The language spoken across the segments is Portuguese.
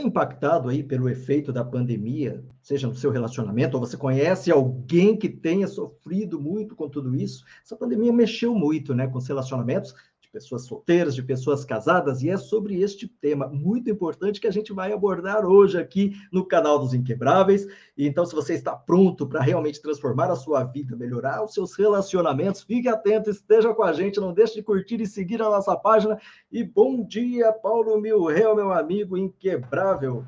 Foi impactado aí pelo efeito da pandemia, seja no seu relacionamento, ou você conhece alguém que tenha sofrido muito com tudo isso? Essa pandemia mexeu muito, né, com os relacionamentos, pessoas solteiras, de pessoas casadas, e é sobre este tema muito importante que a gente vai abordar hoje aqui no canal dos Inquebráveis. E então, se você está pronto para realmente transformar a sua vida, melhorar os seus relacionamentos, fique atento, esteja com a gente, não deixe de curtir e seguir a nossa página. E bom dia, Paulo Milreu, meu amigo inquebrável.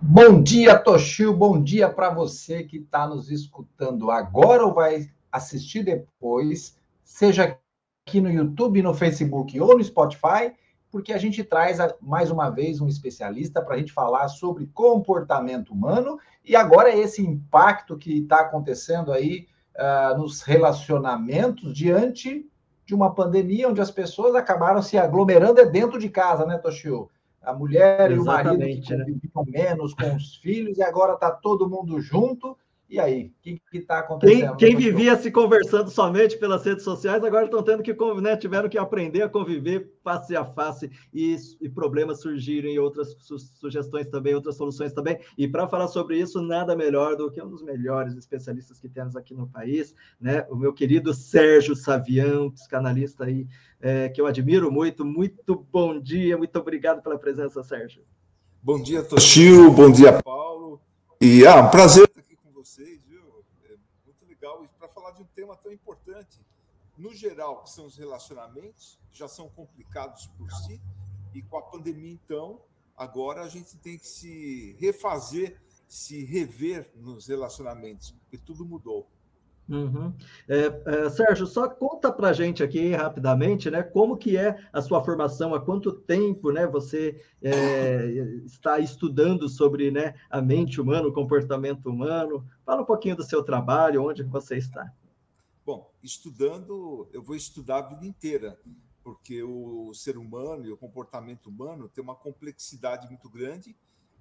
Bom dia, Toshio. Bom dia para você que está nos escutando agora ou vai assistir depois, seja aqui no YouTube, no Facebook ou no Spotify, porque a gente traz mais uma vez um especialista para a gente falar sobre comportamento humano e agora esse impacto que está acontecendo aí uh, nos relacionamentos diante de uma pandemia onde as pessoas acabaram se aglomerando é dentro de casa, né, Toshio? A mulher Exatamente, e o marido né? menos com os filhos e agora está todo mundo junto e aí, o que está acontecendo? Quem, quem vivia se conversando somente pelas redes sociais, agora estão tendo que né, tiveram que aprender a conviver face a face e, e problemas surgiram e outras su sugestões também, outras soluções também. E para falar sobre isso, nada melhor do que um dos melhores especialistas que temos aqui no país, né? O meu querido Sérgio Savião, psicanalista aí, é, que eu admiro muito. Muito bom dia, muito obrigado pela presença, Sérgio. Bom dia, Toshio, bom dia, Paulo. E ah, um prazer vocês, viu? É muito legal. E para falar de um tema tão importante, no geral, que são os relacionamentos, já são complicados por si, e com a pandemia, então, agora a gente tem que se refazer, se rever nos relacionamentos, porque tudo mudou. Uhum. É, é, Sérgio, só conta para gente aqui rapidamente, né? Como que é a sua formação? Há quanto tempo, né? Você é, está estudando sobre, né, a mente humana, o comportamento humano? Fala um pouquinho do seu trabalho, onde você está. Bom, estudando, eu vou estudar a vida inteira, porque o ser humano e o comportamento humano tem uma complexidade muito grande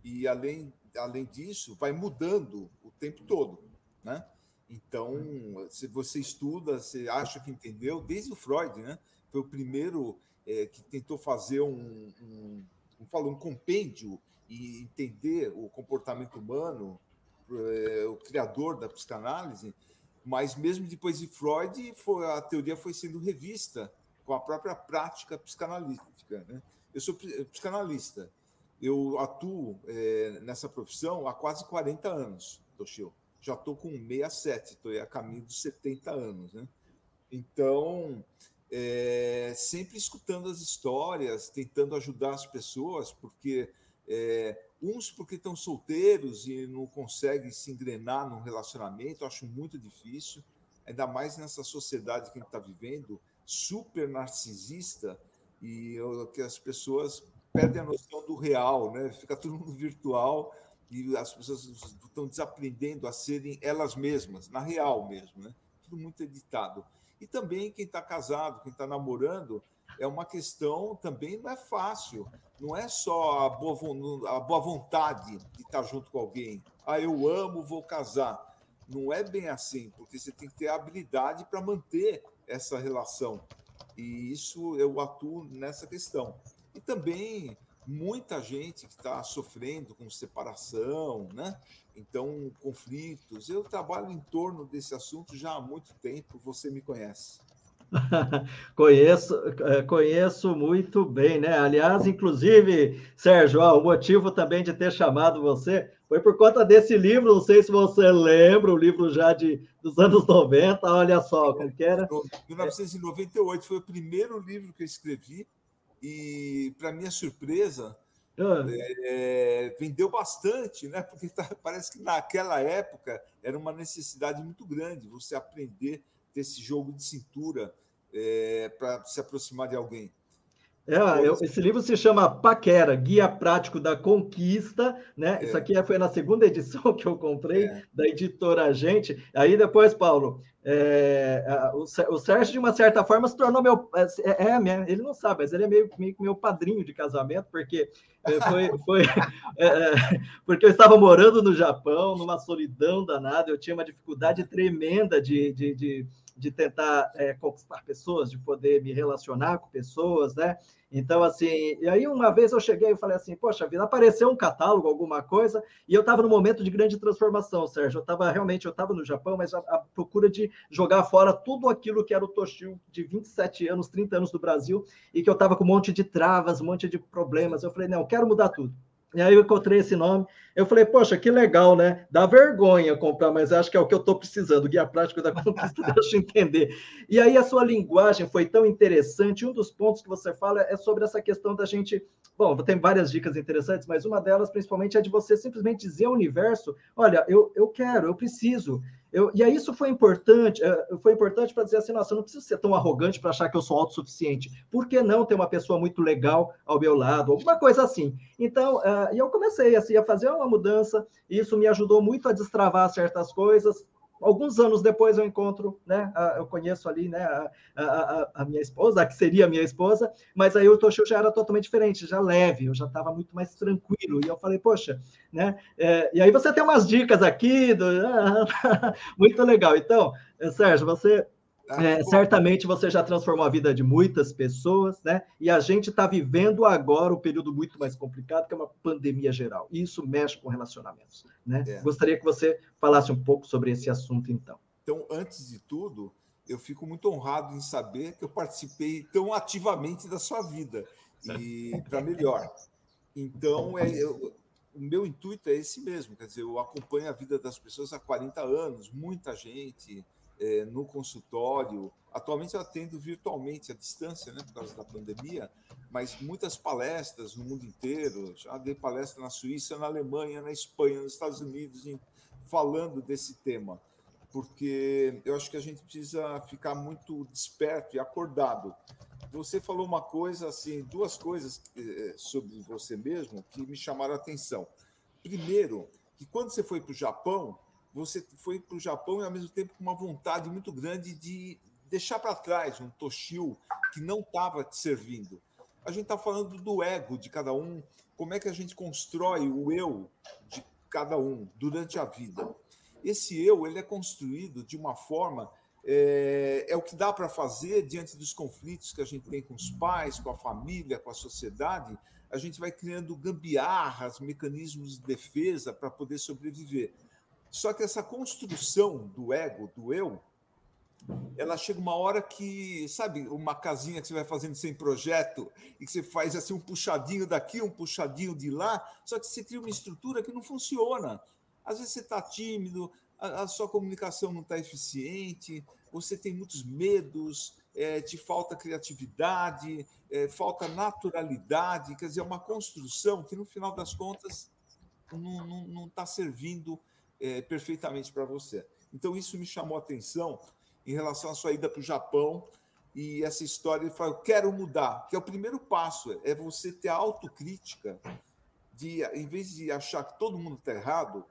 e além além disso vai mudando o tempo todo, né? Então, se você estuda, você acha que entendeu, desde o Freud, né? Foi o primeiro é, que tentou fazer um, um, um, um compêndio e entender o comportamento humano, é, o criador da psicanálise, mas mesmo depois de Freud, foi, a teoria foi sendo revista com a própria prática psicanalítica. Né? Eu sou psicanalista, eu atuo é, nessa profissão há quase 40 anos, Toshio já estou com 67, estou a caminho dos 70 anos. Né? Então, é, sempre escutando as histórias, tentando ajudar as pessoas, porque é, uns porque estão solteiros e não conseguem se engrenar num relacionamento, acho muito difícil, ainda mais nessa sociedade que a gente está vivendo, super narcisista, e que as pessoas perdem a noção do real, né? Fica tudo mundo virtual e as pessoas estão desaprendendo a serem elas mesmas, na real mesmo, né? Tudo muito editado. E também quem está casado, quem está namorando, é uma questão também não é fácil. Não é só a boa, a boa vontade de estar junto com alguém. Ah, eu amo, vou casar. Não é bem assim, porque você tem que ter habilidade para manter essa relação. E isso eu atuo nessa questão. E também muita gente que está sofrendo com separação, né? Então, conflitos. Eu trabalho em torno desse assunto já há muito tempo, você me conhece. conheço, é, conheço muito bem, né? Aliás, inclusive, Sérgio, ó, o motivo também de ter chamado você foi por conta desse livro, não sei se você lembra, o livro já de, dos anos 90, olha só, como que era? 1998 foi o primeiro livro que eu escrevi, e, para minha surpresa, ah. é, vendeu bastante, né? Porque tá, parece que naquela época era uma necessidade muito grande você aprender ter esse jogo de cintura é, para se aproximar de alguém. É, eu, esse livro se chama Paquera, Guia Prático da Conquista, né? É. Isso aqui foi na segunda edição que eu comprei, é. da editora Gente. Aí depois, Paulo, é, o, o Sérgio, de uma certa forma, se tornou meu. É, é, é ele não sabe, mas ele é meio, meio meu padrinho de casamento, porque foi, foi porque eu estava morando no Japão, numa solidão danada, eu tinha uma dificuldade tremenda de, de, de de tentar é, conquistar pessoas, de poder me relacionar com pessoas, né? Então, assim, e aí uma vez eu cheguei e falei assim, poxa vida, apareceu um catálogo, alguma coisa, e eu estava no momento de grande transformação, Sérgio. Eu estava realmente, eu estava no Japão, mas a, a, procura de jogar fora tudo aquilo que era o Toshio de 27 anos, 30 anos do Brasil, e que eu estava com um monte de travas, um monte de problemas. Eu falei, não, eu quero mudar tudo. E aí eu encontrei esse nome. Eu falei, poxa, que legal, né? Dá vergonha comprar, mas acho que é o que eu estou precisando. Guia Prático da Conquista, deixa eu entender. E aí a sua linguagem foi tão interessante. Um dos pontos que você fala é sobre essa questão da gente. Bom, tem várias dicas interessantes, mas uma delas, principalmente, é de você simplesmente dizer ao universo: olha, eu, eu quero, eu preciso. Eu, e aí isso foi importante, eh, foi importante para dizer assim, nossa, eu não preciso ser tão arrogante para achar que eu sou autossuficiente. Por que não ter uma pessoa muito legal ao meu lado? Alguma coisa assim. Então, uh, e eu comecei assim, a fazer uma mudança, e isso me ajudou muito a destravar certas coisas, alguns anos depois eu encontro, né? Eu conheço ali, né? A, a, a minha esposa, a que seria a minha esposa, mas aí o Toshio já era totalmente diferente, já leve, eu já estava muito mais tranquilo. E eu falei, poxa, né? É, e aí você tem umas dicas aqui, do... muito legal. Então, Sérgio, você é, certamente você já transformou a vida de muitas pessoas, né? E a gente está vivendo agora um período muito mais complicado, que é uma pandemia geral. E isso mexe com relacionamentos, né? É. Gostaria que você falasse um pouco sobre esse assunto, então. Então, antes de tudo, eu fico muito honrado em saber que eu participei tão ativamente da sua vida e para melhor. Então, é, eu, o meu intuito é esse mesmo, quer dizer, eu acompanho a vida das pessoas há 40 anos, muita gente é, no consultório. Atualmente eu atendo virtualmente, à distância, né, por causa da pandemia, mas muitas palestras no mundo inteiro. Já dei palestra na Suíça, na Alemanha, na Espanha, nos Estados Unidos, em, falando desse tema, porque eu acho que a gente precisa ficar muito desperto e acordado. Você falou uma coisa, assim, duas coisas eh, sobre você mesmo que me chamaram a atenção. Primeiro, que quando você foi para o Japão, você foi para o Japão e, ao mesmo tempo, com uma vontade muito grande de deixar para trás um Toshio que não estava te servindo. A gente está falando do ego de cada um, como é que a gente constrói o eu de cada um durante a vida. Esse eu ele é construído de uma forma é, é o que dá para fazer diante dos conflitos que a gente tem com os pais, com a família, com a sociedade. A gente vai criando gambiarras, mecanismos de defesa para poder sobreviver. Só que essa construção do ego, do eu, ela chega uma hora que, sabe, uma casinha que você vai fazendo sem projeto e que você faz assim um puxadinho daqui, um puxadinho de lá, só que você cria uma estrutura que não funciona. Às vezes você está tímido, a, a, sua comunicação não está eficiente, você tem muitos medos, é, te falta criatividade, é, falta naturalidade, quer dizer, é uma construção que no final das contas não está servindo é, perfeitamente para você. Então, isso me chamou a atenção em relação à sua ida para o Japão e essa história. Ele falou: quero mudar, que é o primeiro passo, é você ter a autocrítica, de, em vez de achar que todo mundo está errado,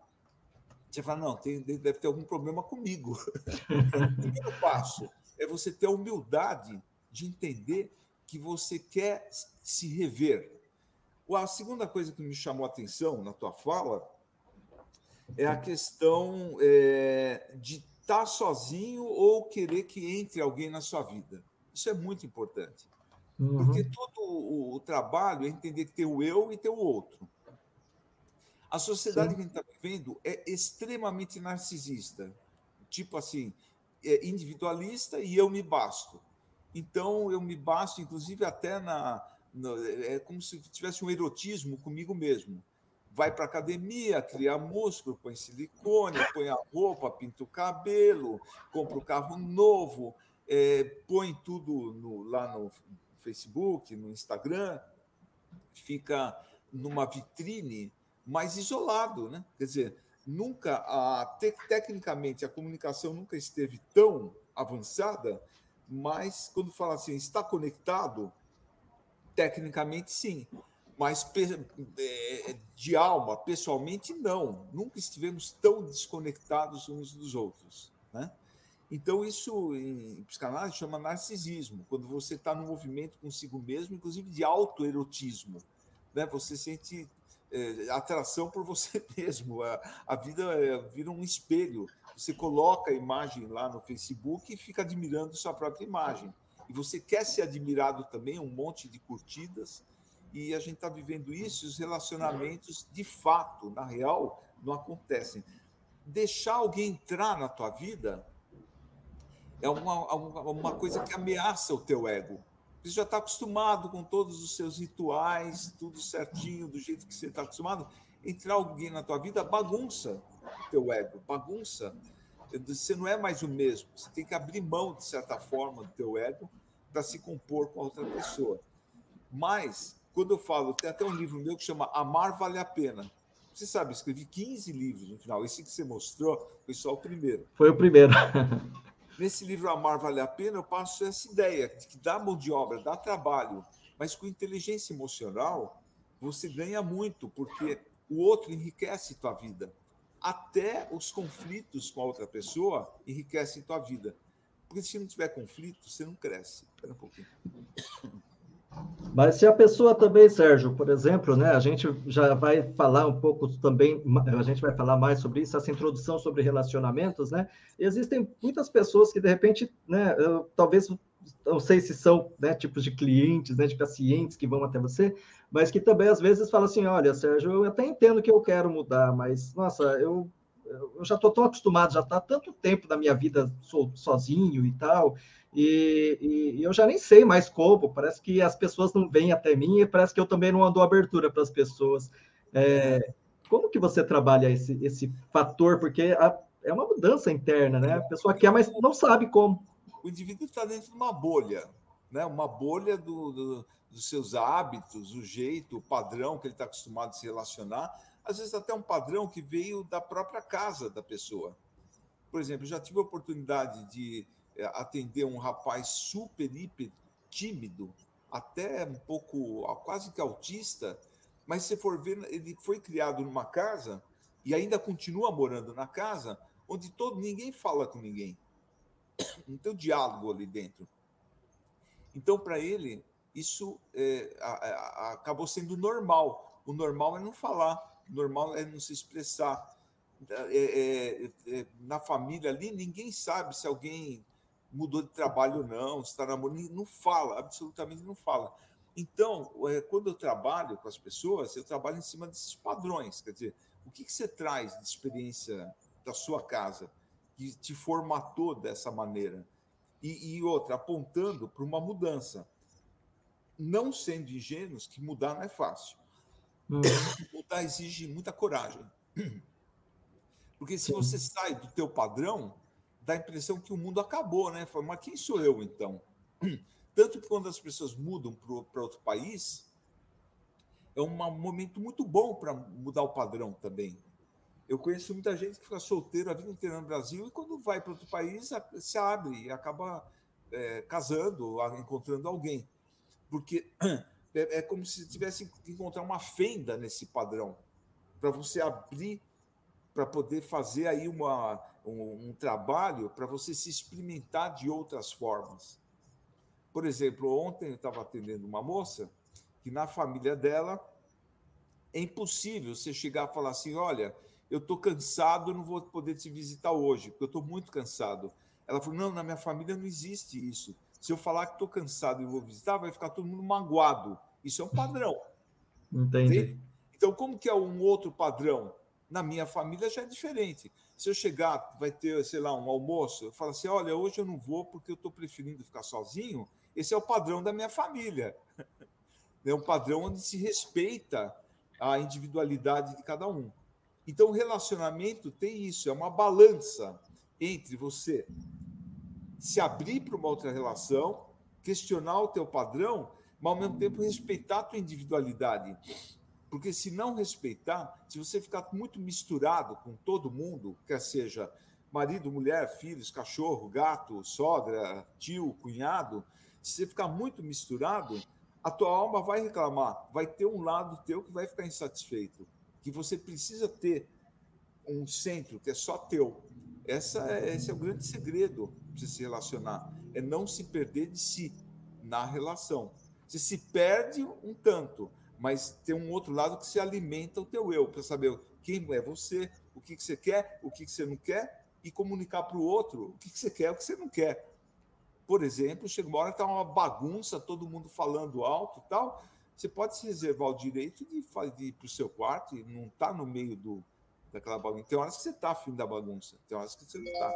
você fala: não, tem, deve ter algum problema comigo. o primeiro passo é você ter a humildade de entender que você quer se rever. A segunda coisa que me chamou a atenção na tua fala é a questão é, de estar tá sozinho ou querer que entre alguém na sua vida. Isso é muito importante. Uhum. Porque todo o, o, trabalho é entender que tem o eu e tem o outro. A sociedade Sim. que a gente está vivendo é extremamente narcisista. Tipo assim, é individualista e eu me basto. Então, eu me basto, inclusive, até na. na é como se tivesse um erotismo comigo mesmo vai para academia, cria músculo, põe silicone, põe a roupa, pinta o cabelo, compra o um carro novo, é, põe tudo no, lá no Facebook, no Instagram, fica numa vitrine mais isolado, né? Quer dizer, nunca a te, tecnicamente a comunicação nunca esteve tão avançada, mas quando fala assim, está conectado, tecnicamente sim mas é, de alma, pessoalmente, não. Nunca estivemos tão desconectados uns dos outros. Né? Então, isso em psicanálise chama narcisismo, quando você está no movimento consigo mesmo, inclusive de autoerotismo. Né? Você sente é, atração por você mesmo. A, a vida é, vira um espelho Você coloca a imagem lá no Facebook e fica admirando sua própria imagem. E você quer ser admirado também, um monte de curtidas. E a gente está vivendo isso, os relacionamentos, de fato, na real, não acontecem. Deixar alguém entrar na tua vida é uma, uma coisa que ameaça o teu ego. Você já está acostumado com todos os seus rituais, tudo certinho, do jeito que você está acostumado. Entrar alguém na tua vida bagunça o teu ego, bagunça. Você não é mais o mesmo. Você tem que abrir mão, de certa forma, do teu ego para se compor com a outra pessoa. Mas, quando eu falo, tem até um livro meu que chama Amar Vale a Pena. Você sabe, eu escrevi 15 livros no final. Esse que você mostrou foi só o primeiro. Foi o primeiro. Nesse livro Amar Vale a Pena, eu passo essa ideia de que dá mão de obra, dá trabalho, mas com inteligência emocional você ganha muito, porque o outro enriquece tua vida. Até os conflitos com a outra pessoa enriquecem tua vida. Porque se não tiver conflito, você não cresce. Espera um pouquinho. Mas se a pessoa também, Sérgio, por exemplo, né, a gente já vai falar um pouco também, a gente vai falar mais sobre isso, essa introdução sobre relacionamentos, né? Existem muitas pessoas que, de repente, né, eu, talvez, não sei se são né, tipos de clientes, né, de pacientes que vão até você, mas que também às vezes falam assim: olha, Sérgio, eu até entendo que eu quero mudar, mas, nossa, eu eu já estou tão acostumado, já está tanto tempo da minha vida sozinho e tal, e, e, eu já nem sei mais como, parece que as pessoas não vêm até mim e parece que eu também não dou abertura para as pessoas. É, como que você trabalha esse, esse fator? Porque a, é uma mudança interna, né? A pessoa quer, mas não sabe como. O indivíduo está dentro de uma bolha, né? uma bolha do, do, dos seus hábitos, o jeito, o padrão que ele está acostumado a se relacionar, às vezes até um padrão que veio da própria casa da pessoa. Por exemplo, já tive a oportunidade de atender um rapaz super, hiper tímido, até um pouco quase que autista, mas se for ver, ele foi criado numa casa e ainda continua morando na casa onde todo ninguém fala com ninguém. Não tem diálogo ali dentro. Então, para ele, isso é, a, a, acabou sendo normal. O normal é não falar, o normal é não se expressar. É, é, é na família ali, ninguém sabe se alguém mudou de trabalho ou não, está namorando, não fala, absolutamente não fala. Então, é, quando eu trabalho com as pessoas, eu trabalho em cima desses padrões. Quer dizer, o que, que você traz de experiência da sua casa que te formatou dessa maneira? E, e outra, apontando para uma mudança. Não sendo ingênuos, que mudar não é fácil. Hum. Mudar exige muita coragem. Porque se você sai do teu padrão, dá a impressão que o mundo acabou, né? Fala, mas quem sou eu então? Tanto que quando as pessoas mudam para outro país, é um momento muito bom para mudar o padrão também. Eu conheço muita gente que fica solteiro a vida inteira no Brasil e quando vai para outro país se abre e acaba é, casando, encontrando alguém. Porque é, é como se tivesse que encontrar uma fenda nesse padrão para você abrir para poder fazer aí uma, um, um trabalho para você se experimentar de outras formas. Por exemplo, ontem eu estava atendendo uma moça que na família dela é impossível você chegar a falar assim: olha, eu estou cansado, não vou poder te visitar hoje, porque eu estou muito cansado. Ela falou: não, na minha família não existe isso. Se eu falar que estou cansado e vou visitar, vai ficar todo mundo magoado. Isso é um padrão. Entendi. Então, como que é um outro padrão? Na minha família já é diferente. Se eu chegar, vai ter, sei lá, um almoço, eu falo assim: olha, hoje eu não vou porque eu estou preferindo ficar sozinho. Esse é o padrão da minha família. É um padrão onde se respeita a individualidade de cada um. Então, o relacionamento tem isso, é uma balança entre você se abrir para uma outra relação, questionar o teu padrão, mas ao mesmo tempo respeitar a tua individualidade. Porque se não respeitar, se você ficar muito misturado com todo mundo, quer seja marido, mulher, filhos, cachorro, gato, sogra, tio, cunhado, se você ficar muito misturado, a tua alma vai reclamar, vai ter um lado teu que vai ficar insatisfeito, que você precisa ter um centro que é só teu. Essa é, esse é o grande segredo para se relacionar, é não se perder de si na relação. Você se perde um tanto, mas tem um outro lado que se alimenta o teu eu, para saber quem é você, o que, que você quer, o que, que você não quer, e comunicar para o outro o que, você quer o que você não quer. Por exemplo, chega uma hora que está uma bagunça, todo mundo falando alto e tal. Você pode se reservar o direito de, de ir para o seu quarto e não estar tá no meio do, daquela bagunça. Tem horas que você está afim da bagunça, tem horas que você não está.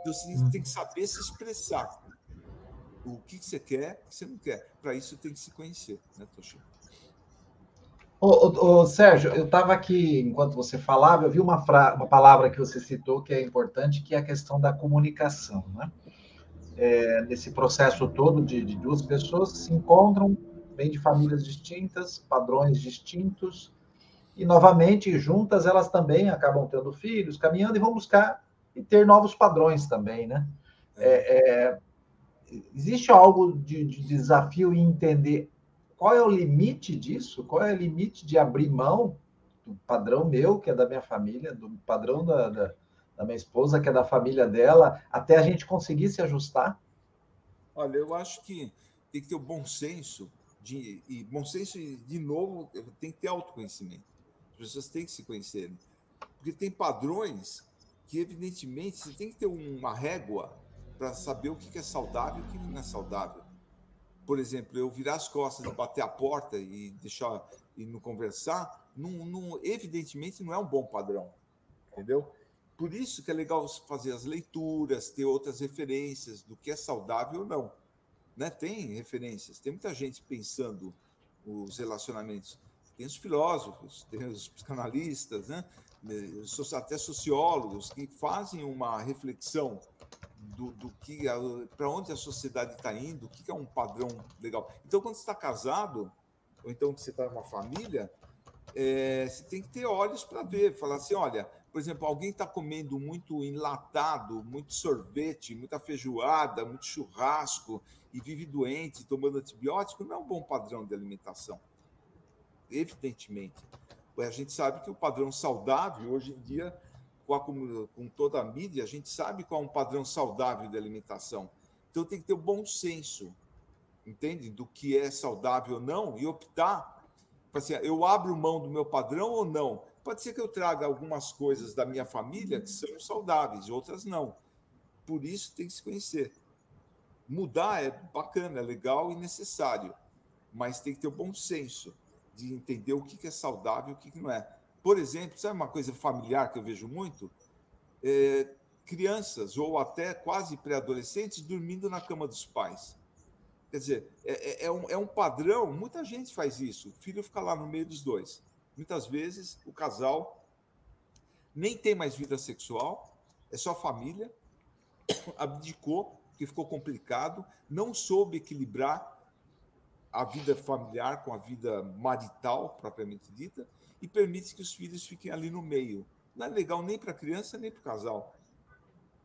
Então você tem que saber se expressar. O que, você quer, o que você não quer. Para isso tem que se conhecer, né, Toshi? Ô, ô, ô, Sérgio, eu estava aqui, enquanto você falava, eu vi uma, uma palavra que você citou que é importante, que é a questão da comunicação. Né? É, nesse processo todo de, de duas pessoas que se encontram, vêm de famílias distintas, padrões distintos, e novamente, juntas, elas também acabam tendo filhos, caminhando e vão buscar e ter novos padrões também, né? É, é, existe algo de, de desafio em entender qual é o limite disso? Qual é o limite de abrir mão do padrão meu, que é da minha família, do padrão da, da, da minha esposa, que é da família dela, até a gente conseguir se ajustar? Olha, eu acho que tem que ter o bom senso, de, e bom senso, de novo, tem que ter autoconhecimento. As pessoas têm que se conhecerem. Porque tem padrões que, evidentemente, você tem que ter uma régua para saber o que é saudável e o que não é saudável por exemplo, eu virar as costas e bater a porta e deixar e não conversar, não, não, evidentemente não é um bom padrão, entendeu? Por isso que é legal fazer as leituras, ter outras referências do que é saudável ou não. Né? Tem referências, tem muita gente pensando os relacionamentos. Tem os filósofos, tem os psicanalistas, né? até sociólogos que fazem uma reflexão do, do que para onde a sociedade está indo, o que é um padrão legal. Então, quando você está casado, ou então que você está numa família, é, você tem que ter olhos para ver, falar assim, olha, por exemplo, alguém está comendo muito enlatado, muito sorvete, muita feijoada, muito churrasco e vive doente, tomando antibiótico, não é um bom padrão de alimentação. Evidentemente. A gente sabe que o padrão saudável, hoje em dia, com, a, com toda a mídia, a gente sabe qual é um padrão saudável de alimentação. Então tem que ter o bom senso, entende? Do que é saudável ou não, e optar. Assim, eu abro mão do meu padrão ou não? Pode ser que eu traga algumas coisas da minha família que são saudáveis, outras não. Por isso tem que se conhecer. Mudar é bacana, é legal e necessário, mas tem que ter o bom senso de entender o que é saudável e o que não é. Por exemplo, sabe uma coisa familiar que eu vejo muito? É, crianças ou até quase pré-adolescentes dormindo na cama dos pais. Quer dizer, é, é, é, um, é um padrão, muita gente faz isso. O filho fica lá no meio dos dois. Muitas vezes o casal nem tem mais vida sexual, é só família, abdicou, que ficou complicado, não soube equilibrar a vida familiar com a vida marital, propriamente dita, e permite que os filhos fiquem ali no meio. Não é legal nem para a criança, nem para o casal.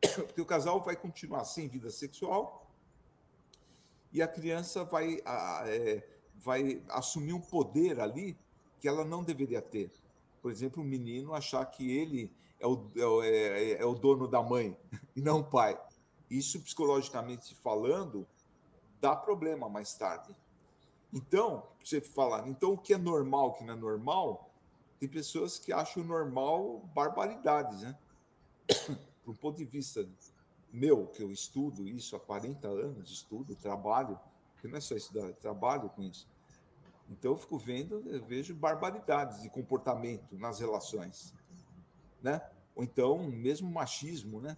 Porque o casal vai continuar sem vida sexual e a criança vai, é, vai assumir um poder ali que ela não deveria ter. Por exemplo, o menino achar que ele é o, é, é, é o dono da mãe e não o pai. Isso, psicologicamente falando, dá problema mais tarde. Então, você falar, então o que é normal, o que não é normal, tem pessoas que acham normal barbaridades, né? Do ponto de vista meu, que eu estudo isso há 40 anos, estudo, trabalho, que não é só estudar, trabalho com isso. Então eu fico vendo, eu vejo barbaridades de comportamento nas relações, né? Ou então mesmo machismo, né?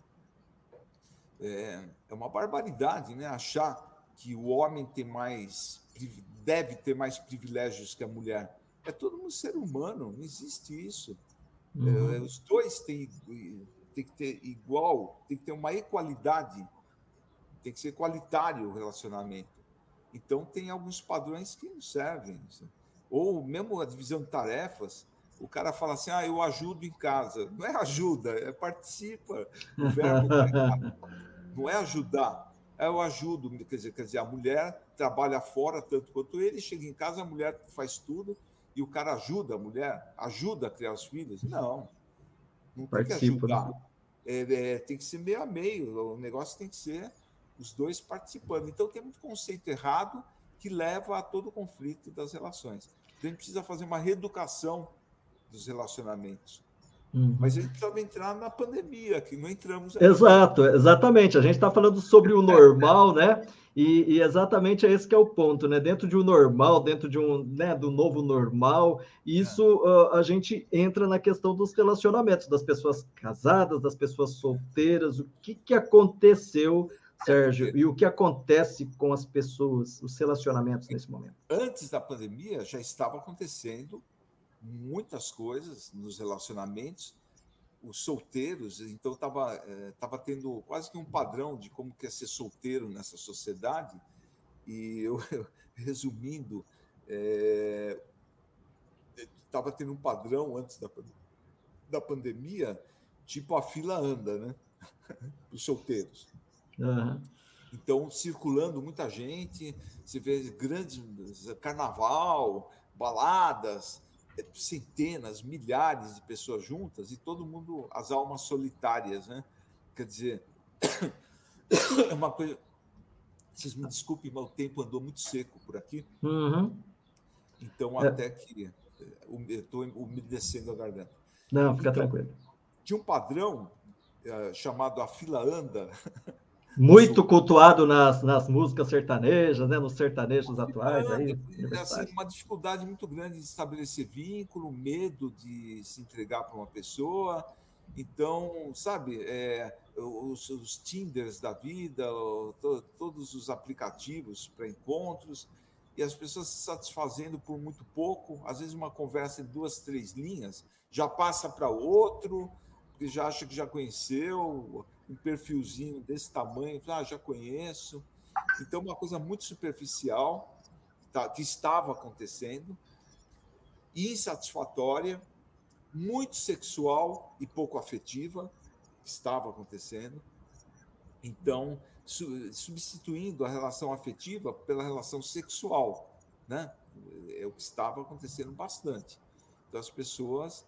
É, é uma barbaridade, né? Achar que o homem tem mais deve ter mais privilégios que a mulher. É todo mundo ser humano, não existe isso. Uhum. É, os dois têm, têm que ter igual, tem que ter uma equalidade, tem que ser qualitário o relacionamento. Então, tem alguns padrões que não servem. Ou mesmo a divisão de tarefas, o cara fala assim: ah, eu ajudo em casa. Não é ajuda, é participa. O verbo não é ajudar, é eu ajudo. Quer dizer, quer dizer, a mulher trabalha fora tanto quanto ele, chega em casa, a mulher faz tudo e o cara ajuda a mulher, ajuda a criar os filhos. Não, não tem que ajudar. Né? É, é, tem que ser meio a meio, o negócio tem que ser os dois participando. Então tem muito conceito errado que leva a todo o conflito das relações. Então a gente precisa fazer uma reeducação dos relacionamentos. Uhum. Mas a gente precisava entrar na pandemia, que não entramos. Ainda. Exato, exatamente. A gente está falando sobre o normal, né? E, e, exatamente é esse que é o ponto, né? Dentro de um normal, dentro de um, né, do novo normal, isso é. uh, a gente entra na questão dos relacionamentos, das pessoas casadas, das pessoas solteiras, o que, que aconteceu, Sérgio, e o que acontece com as pessoas, os relacionamentos nesse momento? Antes da pandemia já estava acontecendo muitas coisas nos relacionamentos, os solteiros, então estava é, tava tendo quase que um padrão de como que é ser solteiro nessa sociedade. E eu, resumindo, estava é, tendo um padrão antes da, da pandemia, tipo a fila anda, né? Os solteiros. Uhum. Então, circulando muita gente, você vê grandes carnaval, baladas, centenas, milhares de pessoas juntas e todo mundo, as almas solitárias, né? Quer dizer, é uma coisa. Vocês me desculpem, mas o tempo andou muito seco por aqui. Uhum. Então, é. até que eh, estou umedecendo a garganta. Não, fica então, tranquilo. Tinha um padrão é, chamado a fila anda, Muito cultuado nas, nas músicas sertanejas, né? nos sertanejos atuais. Aí, é, assim, uma dificuldade muito grande de estabelecer vínculo, medo de se entregar para uma pessoa. Então, sabe, é, os, os Tinders da vida, to, todos os aplicativos para encontros, e as pessoas se satisfazendo por muito pouco, às vezes uma conversa de duas, três linhas, já passa para outro, porque já acha que já conheceu, um perfilzinho desse tamanho, ah, já conheço. Então, uma coisa muito superficial tá, que estava acontecendo, insatisfatória, muito sexual e pouco afetiva, que estava acontecendo. Então, substituindo a relação afetiva pela relação sexual, né? É o que estava acontecendo bastante. Então, as pessoas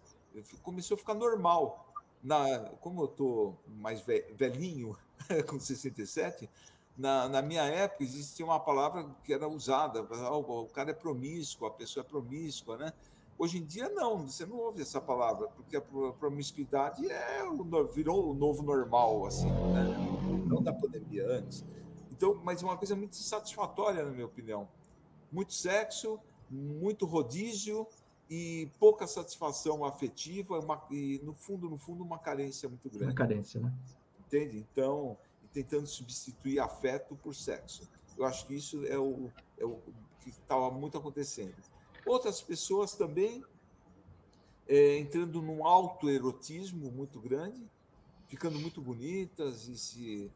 começou a ficar normal na, como eu estou mais velhinho, com 67, na, na minha época existia uma palavra que era usada, o cara é promíscuo, a pessoa é promíscua, né? Hoje em dia, não, você não ouve essa palavra, porque a promiscuidade é o, virou o novo normal, assim, né? não da pandemia antes. Então, mas uma coisa muito satisfatória, na minha opinião. Muito sexo, muito rodízio, e pouca satisfação afetiva uma, e no fundo no fundo uma carência muito grande. uma carência né? Entende? Então tentando substituir afeto por sexo. Eu acho que isso é o, é o que estava muito acontecendo. Outras pessoas também é, entrando num autoerotismo muito grande ficando muito bonitas e se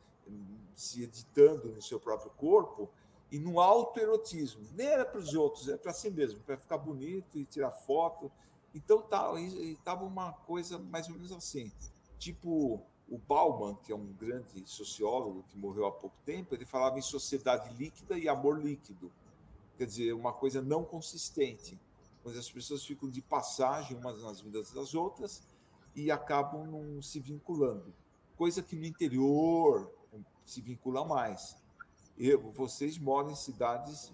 se editando no seu próprio corpo e no autoerotismo. Nem era para os outros, era para si mesmo, para ficar bonito e tirar foto. Então tá, estava uma coisa mais ou menos assim. Tipo o Bauman, que é um grande sociólogo que morreu há pouco tempo, ele falava em sociedade líquida e amor líquido. Quer dizer, uma coisa não consistente, onde as pessoas ficam de passagem umas nas vidas das outras e acabam não se vinculando. Coisa que no interior se vincula mais. Eu, vocês moram em cidades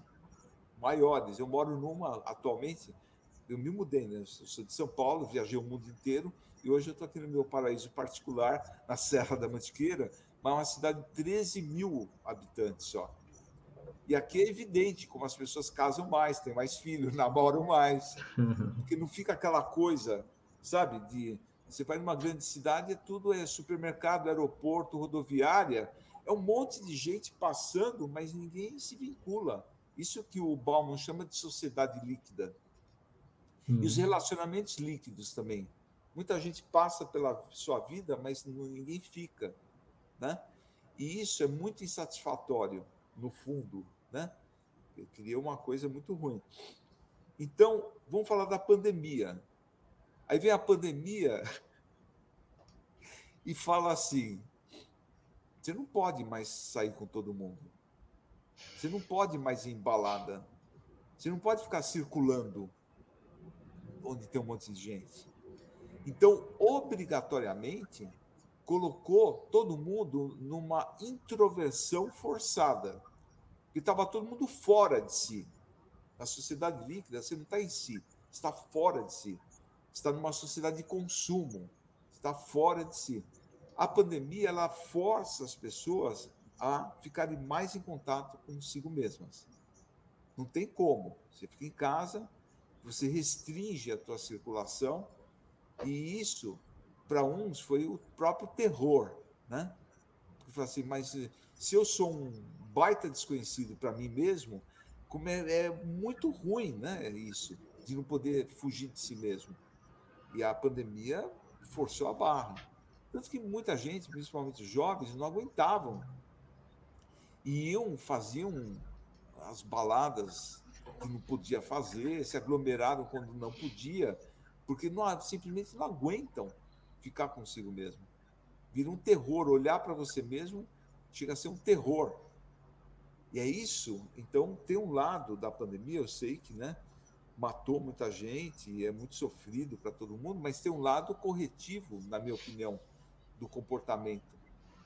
maiores. Eu moro numa, atualmente, eu me mudei, né? Eu sou de São Paulo, viajei o mundo inteiro e hoje eu estou aqui no meu paraíso particular, na Serra da Mantiqueira, mas é uma cidade de 13 mil habitantes só. E aqui é evidente como as pessoas casam mais, têm mais filhos, namoram mais, porque não fica aquela coisa, sabe, de você vai numa grande cidade, é tudo é supermercado, aeroporto, rodoviária, é um monte de gente passando, mas ninguém se vincula. Isso que o Bauman chama de sociedade líquida. Hum. E os hum. relacionamentos líquidos também. Muita gente passa pela sua vida, mas ninguém fica, né? E isso é muito insatisfatório no fundo, né? Eu queria uma coisa muito ruim. Então, vamos falar da pandemia. Aí vem a pandemia e fala assim: você não pode mais sair com todo mundo. Você não pode mais ir em balada. Você não pode ficar circulando onde tem um monte de gente. Então, obrigatoriamente, colocou todo mundo numa introversão forçada. E estava todo mundo fora de si. Na sociedade líquida, você não está em si, está fora de si. Está numa sociedade de consumo. está fora de si. A pandemia ela força as pessoas a ficarem mais em contato consigo mesmas. Não tem como. Você fica em casa, você restringe a tua circulação e isso para uns foi o próprio terror, né? Porque fala assim, mas se eu sou um baita desconhecido para mim mesmo, como é, é, muito ruim, né? Isso de não poder fugir de si mesmo. E a pandemia forçou a barra. Tanto que muita gente, principalmente jovens, não aguentavam. E iam, faziam as baladas que não podia fazer, se aglomeraram quando não podia, porque não, simplesmente não aguentam ficar consigo mesmo. Vira um terror, olhar para você mesmo chega a ser um terror. E é isso. Então, tem um lado da pandemia, eu sei que, né, matou muita gente, é muito sofrido para todo mundo, mas tem um lado corretivo, na minha opinião, do comportamento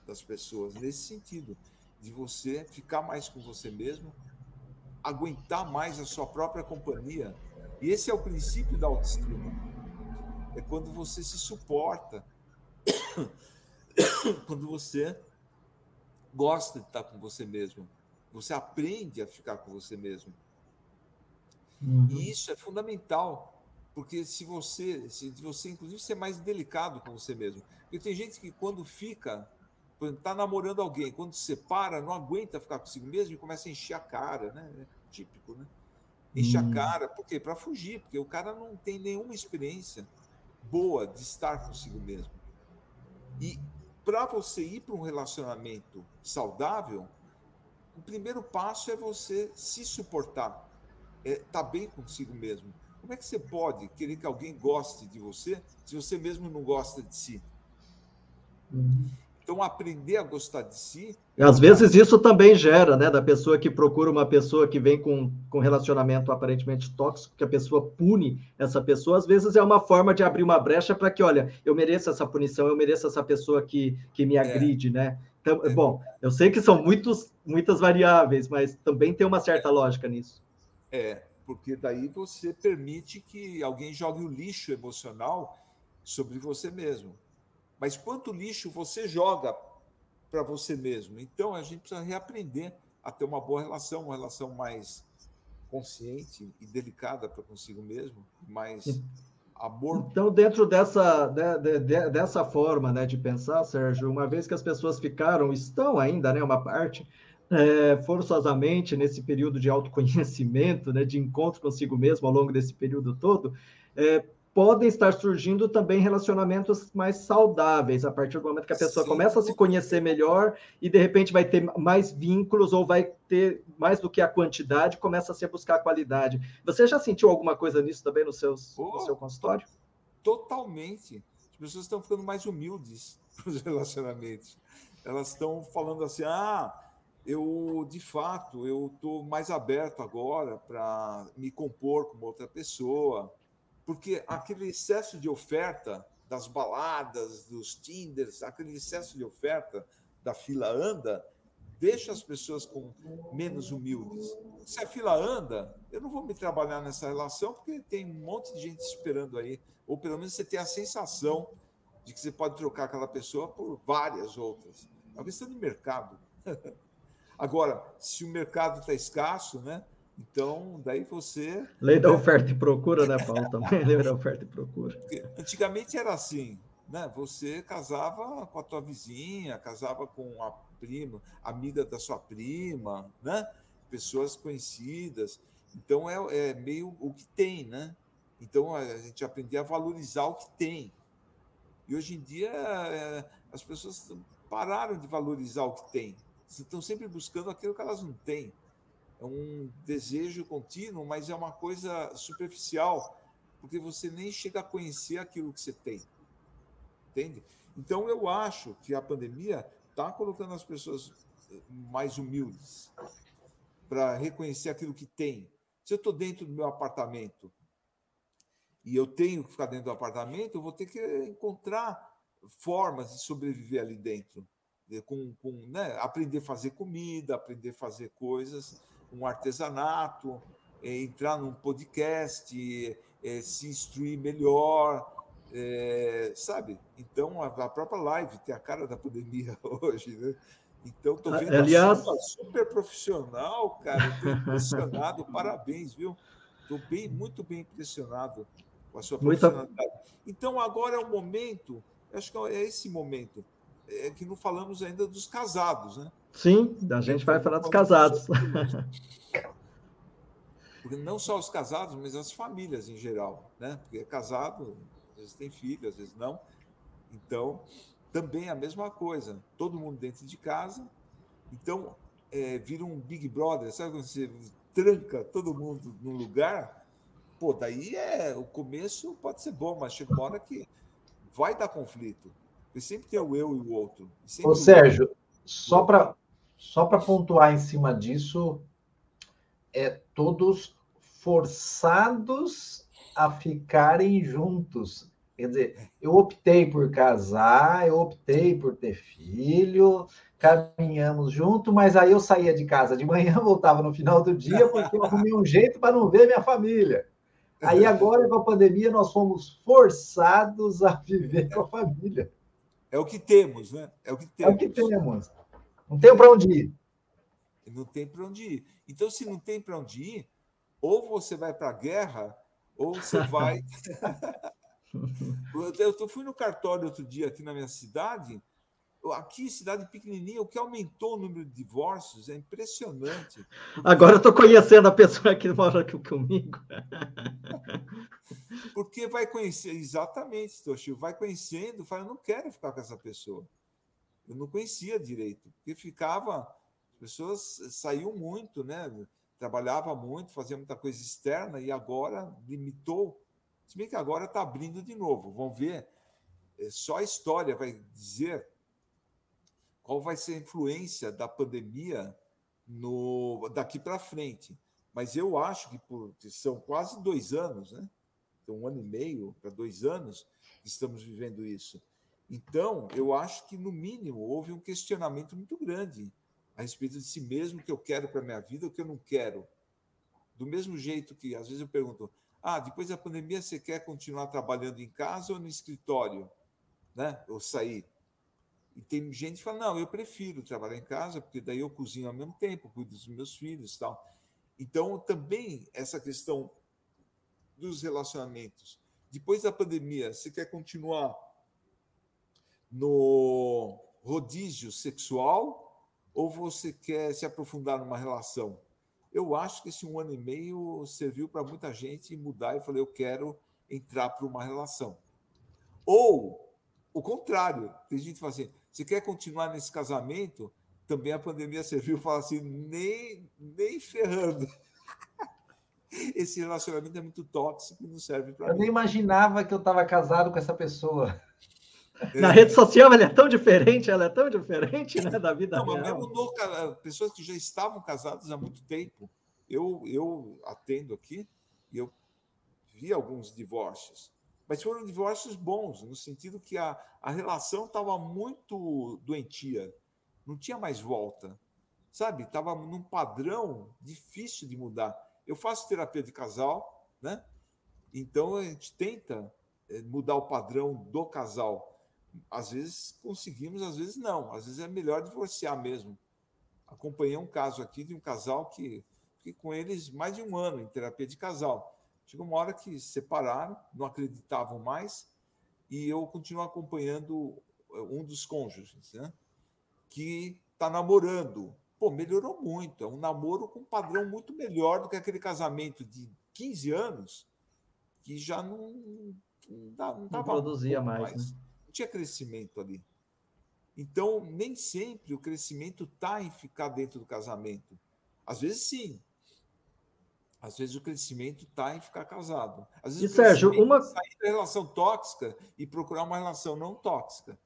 das pessoas, nesse sentido, de você ficar mais com você mesmo, aguentar mais a sua própria companhia. E esse é o princípio da autoestima. É quando você se suporta, quando você gosta de estar com você mesmo, você aprende a ficar com você mesmo. Uhum. E isso é fundamental, porque se você, se você inclusive ser mais delicado com você mesmo, porque tem gente que quando fica, está namorando alguém, quando se separa, não aguenta ficar consigo mesmo e começa a encher a cara, né? É típico, né? Enche a uhum. cara, por quê? Para fugir, porque o cara não tem nenhuma experiência boa de estar consigo mesmo. E para você ir para um relacionamento saudável, o primeiro passo é você se suportar é, tá bem consigo mesmo. Como é que você pode querer que alguém goste de você se você mesmo não gosta de si? Uhum. Então, aprender a gostar de si. Às vezes isso também gera, né, da pessoa que procura uma pessoa que vem com, com relacionamento aparentemente tóxico, que a pessoa pune essa pessoa, às vezes é uma forma de abrir uma brecha para que, olha, eu mereço essa punição, eu mereço essa pessoa que, que me é. agride, é. né? Então, é. Bom, eu sei que são muitos, muitas variáveis, mas também tem uma certa lógica nisso. É, porque daí você permite que alguém jogue o lixo emocional sobre você mesmo. Mas quanto lixo você joga para você mesmo? Então a gente precisa reaprender a ter uma boa relação, uma relação mais consciente e delicada para consigo mesmo, mais amor. Então, dentro dessa, de, de, dessa forma né, de pensar, Sérgio, uma vez que as pessoas ficaram, estão ainda, né, uma parte é, forçosamente nesse período de autoconhecimento, né, de encontro consigo mesmo ao longo desse período todo, é, podem estar surgindo também relacionamentos mais saudáveis a partir do momento que a pessoa Sim. começa a se conhecer melhor e de repente vai ter mais vínculos ou vai ter mais do que a quantidade, começa a se buscar a qualidade. Você já sentiu alguma coisa nisso também no, seus, oh, no seu consultório? Totalmente. As pessoas estão ficando mais humildes para os relacionamentos. Elas estão falando assim: ah, eu de fato eu estou mais aberto agora para me compor com outra pessoa, porque aquele excesso de oferta das baladas, dos Tinders, aquele excesso de oferta da fila anda, deixa as pessoas com menos humildes. Se a fila anda, eu não vou me trabalhar nessa relação porque tem um monte de gente esperando aí, ou pelo menos você tem a sensação de que você pode trocar aquela pessoa por várias outras. É uma questão de mercado. Agora, se o mercado está escasso, né? Então, daí você. Lei da oferta e procura, né, Paulo? Também lei da oferta e procura. Antigamente era assim, né? Você casava com a tua vizinha, casava com a prima, amiga da sua prima, né? Pessoas conhecidas. Então é, é meio o que tem, né? Então a gente aprendia a valorizar o que tem. E hoje em dia é, as pessoas pararam de valorizar o que tem estão sempre buscando aquilo que elas não têm. É um desejo contínuo, mas é uma coisa superficial, porque você nem chega a conhecer aquilo que você tem. Entende? Então, eu acho que a pandemia está colocando as pessoas eh, mais humildes para reconhecer aquilo que tem. Se eu estou dentro do meu apartamento e eu tenho que ficar dentro do apartamento, eu vou ter que encontrar formas de sobreviver ali dentro com, com né, aprender a fazer comida, aprender a fazer coisas, um artesanato, é, entrar num podcast, é, se instruir melhor, É, sabe? Então, a, a, própria live tem a cara da pandemia hoje, né? Então, estou vendo Aliás... super profissional, cara. Estou impressionado, parabéns, viu? Estou bem, muito bem impressionado com a sua profissionalidade. Muita... Então, agora é o momento, acho que é esse momento, é que não falamos ainda dos casados, né? Sim, a gente vai falar dos casados. Porque não só os casados, mas as famílias em geral, né? Porque é casado, às vezes tem filho, às vezes não. Então, também é a mesma coisa. Todo mundo dentro de casa. Então, é, vira um Big Brother, sabe quando você tranca todo mundo num lugar? Pô, daí é o começo pode ser bom, mas chega uma hora que vai dar conflito. Porque sempre tem o eu e o outro. Ô, Sérgio, só para só pontuar em cima disso, é todos forçados a ficarem juntos. Quer dizer, eu optei por casar, eu optei por ter filho, caminhamos junto, mas aí eu saía de casa de manhã, voltava no final do dia, porque eu arrumei um jeito para não ver minha família. Aí agora, com a pandemia, nós fomos forçados a viver com a família. É o que temos, né? É o que temos. É o que temos. Não tem para onde ir. Não tem para onde ir. Então, se não tem para onde ir, ou você vai para a guerra, ou você vai. eu fui no cartório outro dia aqui na minha cidade. Aqui, cidade pequenininha, o que aumentou o número de divórcios é impressionante. Agora eu estou conhecendo a pessoa que mora aqui comigo. Porque vai conhecer, exatamente, Toshio, vai conhecendo, fala, eu não quero ficar com essa pessoa. Eu não conhecia direito, porque ficava, as pessoas saíam muito, né? Trabalhava muito, fazia muita coisa externa e agora limitou. Se bem que agora está abrindo de novo. Vão ver, é, só a história vai dizer qual vai ser a influência da pandemia no daqui para frente. Mas eu acho que por, são quase dois anos, né? Um ano e meio para dois anos estamos vivendo isso. Então, eu acho que, no mínimo, houve um questionamento muito grande a respeito de si mesmo, o que eu quero para a minha vida, o que eu não quero. Do mesmo jeito que, às vezes, eu pergunto: ah, depois da pandemia, você quer continuar trabalhando em casa ou no escritório? Né? Ou sair? E tem gente que fala: não, eu prefiro trabalhar em casa, porque daí eu cozinho ao mesmo tempo, cuido dos meus filhos tal. Então, também essa questão dos relacionamentos. Depois da pandemia, você quer continuar no rodízio sexual ou você quer se aprofundar numa relação? Eu acho que esse um ano e meio serviu para muita gente mudar e falei, eu quero entrar para uma relação. Ou o contrário, tem gente que fala assim, você quer continuar nesse casamento? Também a pandemia serviu para falar assim, nem, nem ferrando. Esse relacionamento é muito tóxico e não serve para Eu nem imaginava que eu estava casado com essa pessoa. Na rede social ela é tão diferente, ela é tão diferente né, da vida não, real. Mesmo no, pessoas que já estavam casadas há muito tempo. Eu, eu atendo aqui e eu vi alguns divórcios. Mas foram divórcios bons, no sentido que a, a relação estava muito doentia. Não tinha mais volta. Sabe? Estava num padrão difícil de mudar. Eu faço terapia de casal, né? Então a gente tenta eh, mudar o padrão do casal às vezes conseguimos, às vezes não. Às vezes é melhor divorciar mesmo. Acompanhei um caso aqui de um casal que fiquei com eles mais de um ano em terapia de casal. Chegou uma hora que se separaram, não acreditavam mais, e eu continuo acompanhando eh, um dos cônjuges, né? que está namorando. Pô, melhorou muito. É um namoro com um padrão muito melhor do que aquele casamento de 15 anos que já não, não, não, não produzia mais. mais. Né? não tinha crescimento ali. Então, nem sempre o crescimento está em ficar dentro do casamento. Às vezes, sim. Às vezes, o crescimento está em ficar casado. Às vezes, e, Sérgio, uma. É sair da relação tóxica e procurar uma relação não tóxica.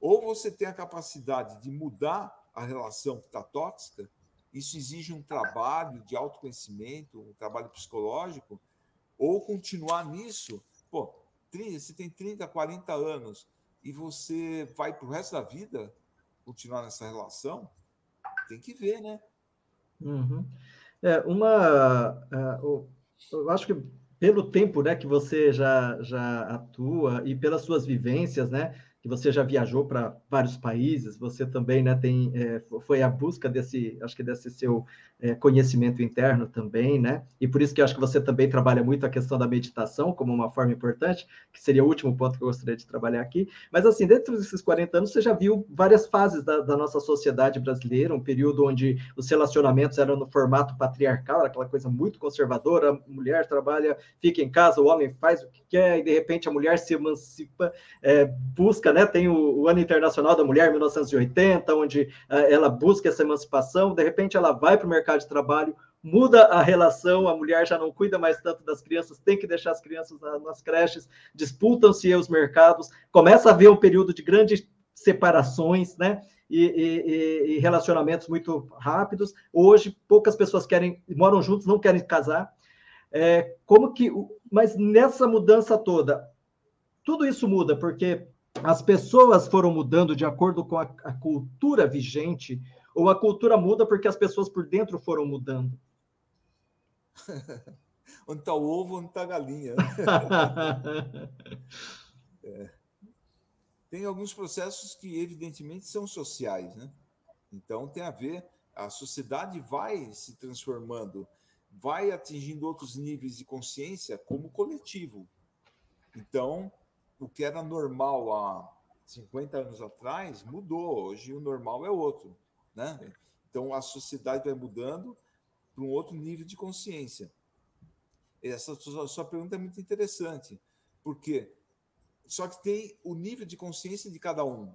Ou você tem a capacidade de mudar a relação que está tóxica, isso exige um trabalho de autoconhecimento, um trabalho psicológico, ou continuar nisso. Pô, você tem 30, 40 anos, e você vai para o resto da vida continuar nessa relação, tem que ver, né? Uhum. É, uma. Uh, eu acho que pelo tempo né, que você já, já atua e pelas suas vivências, né? Que você já viajou para vários países, você também né, tem, é, foi a busca desse, acho que desse seu é, conhecimento interno também, né? E por isso que acho que você também trabalha muito a questão da meditação como uma forma importante, que seria o último ponto que eu gostaria de trabalhar aqui. Mas assim, dentro desses 40 anos, você já viu várias fases da, da nossa sociedade brasileira, um período onde os relacionamentos eram no formato patriarcal, aquela coisa muito conservadora, a mulher trabalha, fica em casa, o homem faz o que quer, e de repente a mulher se emancipa, é, busca né? Tem o, o, Ano Internacional da Mulher, 1980, onde uh, ela busca essa emancipação, de repente ela vai para o mercado de trabalho, muda a relação, a mulher já não cuida mais tanto das crianças, tem que deixar as crianças na, nas creches, disputam-se os mercados, começa a haver um período de grandes separações, né? E, e, e, relacionamentos muito rápidos. Hoje, poucas pessoas querem, moram juntos, não querem casar. É, como que, mas nessa mudança toda, tudo isso muda, porque as pessoas foram mudando de acordo com a, a cultura vigente, ou a cultura muda porque as pessoas por dentro foram mudando? onde está o ovo, onde está a galinha. é. Tem alguns processos que, evidentemente, são sociais, né? Então, tem a ver, a sociedade vai se transformando, vai atingindo outros níveis de consciência como coletivo. Então, o que era normal há 50 anos atrás mudou. Hoje o normal é outro, né? Então a sociedade vai mudando para um outro nível de consciência. Essa sua pergunta é muito interessante, porque só que tem o nível de consciência de cada um.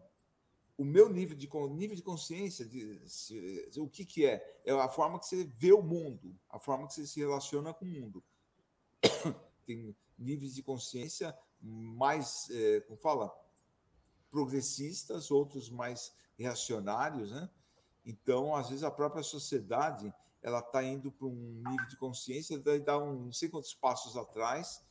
O meu nível de nível de consciência, de, se, o que, que é? É a forma que você vê o mundo, a forma que você se relaciona com o mundo. Tem níveis de consciência mais, é, como fala, progressistas, outros mais reacionários, né? Então, às vezes a própria sociedade ela está indo para um nível de consciência, daí dá um não sei quantos passos atrás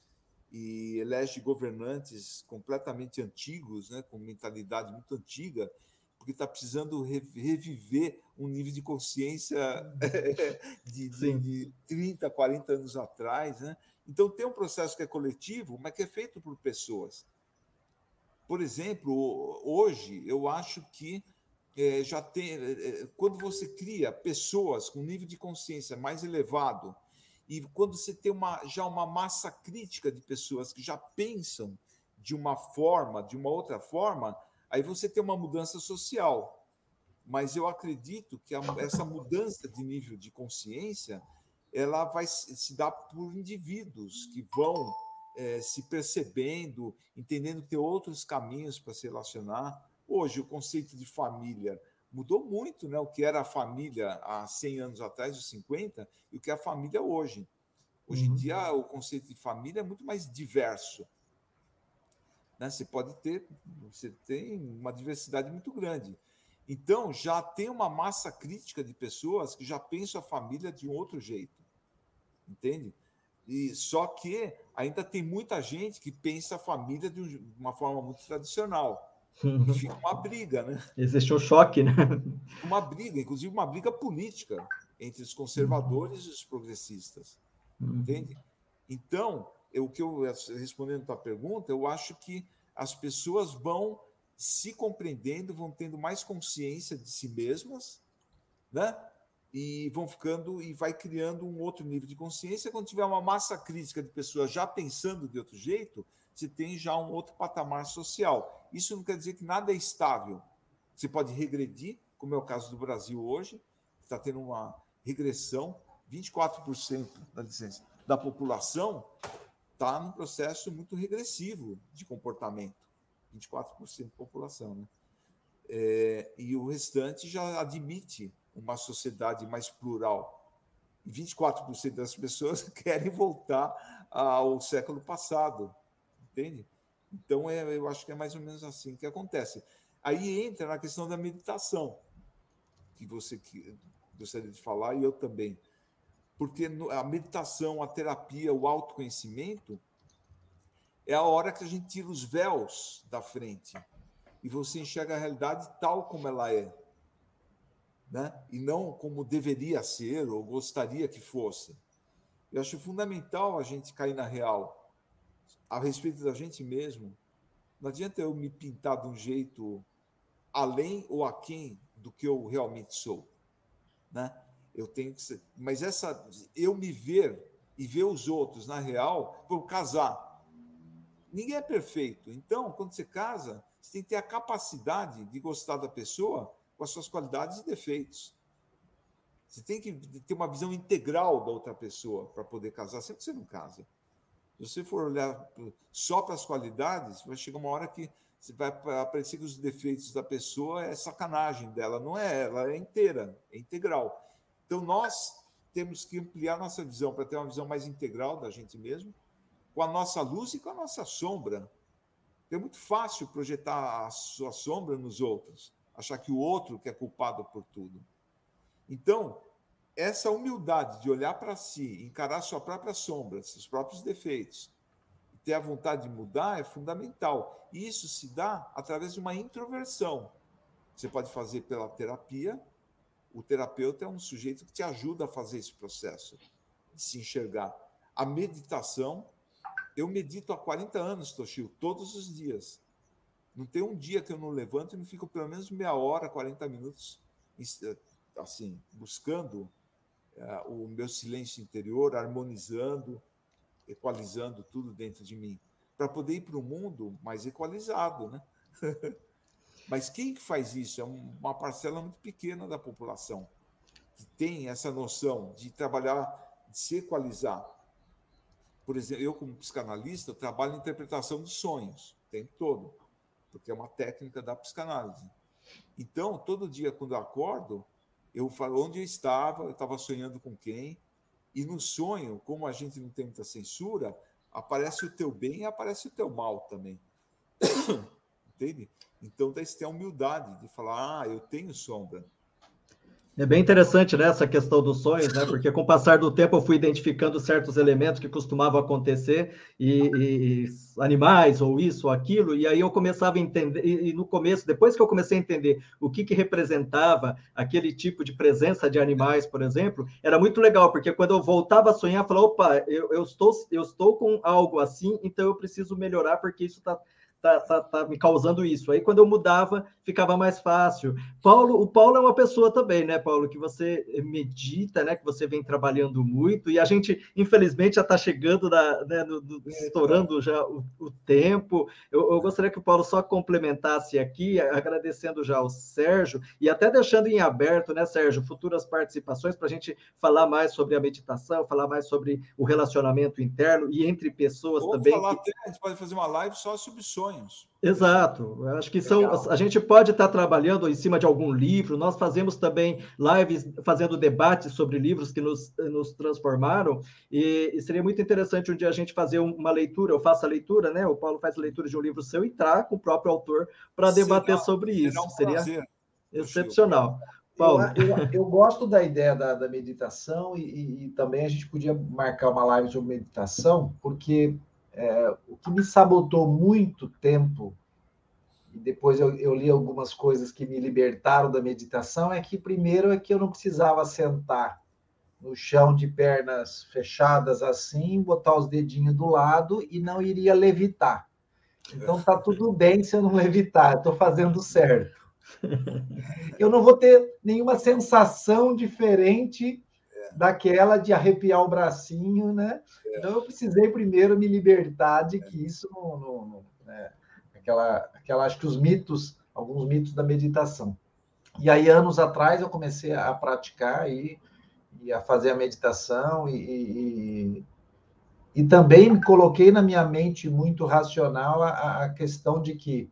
e elege governantes completamente antigos, né, com mentalidade muito antiga, porque está precisando reviver um nível de consciência de, de, de 30, 40 anos atrás, né? Então, tem um processo que é coletivo, mas que é feito por pessoas. Por exemplo, hoje, eu acho que é, já tem. É, é, quando você cria pessoas com nível de consciência mais elevado, e quando você tem uma, já uma massa crítica de pessoas que já pensam de uma forma, de uma outra forma, aí você tem uma mudança social. Mas eu acredito que a, essa mudança de nível de consciência ela vai se dar por indivíduos que vão é, se percebendo, entendendo que tem outros caminhos para se relacionar. Hoje, o conceito de família mudou muito, né? O que era a família há 100 anos atrás, os 50, e o que é a família hoje. Hoje em uhum. dia, o conceito de família é muito mais diverso. Né? Você pode ter, você tem uma diversidade muito grande. Então, já tem uma massa crítica de pessoas que já pensam a família de um outro jeito entende? E só que ainda tem muita gente que pensa a família de uma forma muito tradicional. E fica uma briga, né? Existe um choque, né? Uma briga, inclusive uma briga política entre os conservadores e os progressistas. Uhum. Entende? Então, eu, o que eu respondendo a tua pergunta, eu acho que as pessoas vão se compreendendo, vão tendo mais consciência de si mesmas, né? E vão ficando e vai criando um outro nível de consciência. Quando tiver uma massa crítica de pessoas já pensando de outro jeito, você tem já um outro patamar social. Isso não quer dizer que nada é estável. Você pode regredir, como é o caso do Brasil hoje, está tendo uma regressão, 24% da licença da população está num processo muito regressivo de comportamento. 24% da população, né? É, e o restante já admite uma sociedade mais plural. E 24% das pessoas querem voltar ao século passado, entende? Então, é, eu acho que é mais ou menos assim que acontece. Aí entra na questão da meditação, que você que, gostaria de falar, e eu também. Porque a meditação, a terapia, o autoconhecimento é a hora que a gente tira os véus da frente e você enxerga a realidade tal como ela é né? e não como deveria ser ou gostaria que fosse. Eu acho fundamental a gente cair na real a respeito da gente mesmo. Não adianta eu me pintar de um jeito além ou aquém do que eu realmente sou, né? Eu tenho que ser, mas essa eu me ver e ver os outros na real, por casar. Ninguém é perfeito. Então, quando você casa, você tem que ter a capacidade de gostar da pessoa com as suas qualidades e defeitos. Você tem que ter uma visão integral da outra pessoa para poder casar, sempre você não casa. Se você for olhar só para as qualidades, vai chegar uma hora que vai aparecer que os defeitos da pessoa é sacanagem dela, não é ela, é inteira, é integral. Então nós temos que ampliar nossa visão para ter uma visão mais integral da gente mesmo, com a nossa luz e com a nossa sombra. É muito fácil projetar a sua sombra nos outros, achar que o outro que é culpado por tudo. Então, essa humildade de olhar para si, encarar sua própria sombra, seus próprios defeitos, ter a vontade de mudar é fundamental. E isso se dá através de uma introversão. Você pode fazer pela terapia. O terapeuta é um sujeito que te ajuda a fazer esse processo de se enxergar. A meditação, eu medito há 40 anos, Toshio, todos os dias. Não tem um dia que eu não levanto e não fico pelo menos meia hora, 40 minutos assim, buscando uh, o meu silêncio interior, harmonizando, equalizando tudo dentro de mim, para poder ir para o mundo mais equalizado, né? Mas quem que faz isso? É uma parcela muito pequena da população que tem essa noção de trabalhar, de se equalizar. Por exemplo, eu como psicanalista trabalho em interpretação dos sonhos o tempo todo, porque é uma técnica da psicanálise. Então, todo dia quando eu acordo, eu falo onde eu estava, eu estava sonhando com quem, e no sonho, como a gente não tem muita censura, aparece o teu bem e aparece o teu mal também. Entende? Então, daí você tem a humildade de falar: ah, eu tenho sombra, é bem interessante né, essa questão dos sonhos, né? Porque com o passar do tempo eu fui identificando certos elementos que costumavam acontecer e, e animais ou isso ou aquilo, e aí eu começava a entender e, e, no começo, depois que eu comecei a entender o que que representava aquele tipo de presença de animais, por exemplo, era muito legal porque quando eu voltava a sonhar, eu falava, opa, eu, eu estou eu estou com algo assim, então eu preciso melhorar porque isso está tá, tá, tá me causando isso. Aí quando eu mudava, ficava mais fácil. Paulo, o Paulo é uma pessoa também, né, Paulo, que você medita, né, que você vem trabalhando muito, e a gente, infelizmente, já está chegando, na, né, no, no, estourando já o, o tempo. Eu, eu, gostaria que o Paulo só complementasse aqui, agradecendo já ao Sérgio, e até deixando em aberto, né, Sérgio, futuras participações para a gente falar mais sobre a meditação, falar mais sobre o relacionamento interno e entre pessoas também. Falar que... até, a gente pode fazer uma live só sobre sonhos sonhos. Exato. Eu acho que são. A gente pode estar trabalhando em cima de algum livro. Nós fazemos também lives fazendo debates sobre livros que nos, nos transformaram. E, e, seria muito interessante um dia a gente fazer uma leitura. Eu faço a leitura, né? O Paulo faz a leitura de um livro seu e com o próprio autor para debater sobre isso. Um seria excepcional. Paulo. Eu, eu, eu, gosto da ideia da, da meditação e, e, e também a gente podia marcar uma live sobre meditação, porque é, o que me sabotou muito tempo, e depois eu, eu, li algumas coisas que me libertaram da meditação, é que, primeiro, é que eu não precisava sentar no chão de pernas fechadas assim, botar os dedinhos do lado e não iria levitar. Então, tá tudo bem se eu não levitar, estou fazendo certo. Eu não vou ter nenhuma sensação diferente daquela de arrepiar o bracinho, né? É. Então eu precisei primeiro me libertar de que isso não, não, não né? aquela, aquela, acho que os mitos, alguns mitos da meditação. E aí anos atrás eu comecei a praticar e, e a fazer a meditação e, e, e, também coloquei na minha mente muito racional a, a questão de que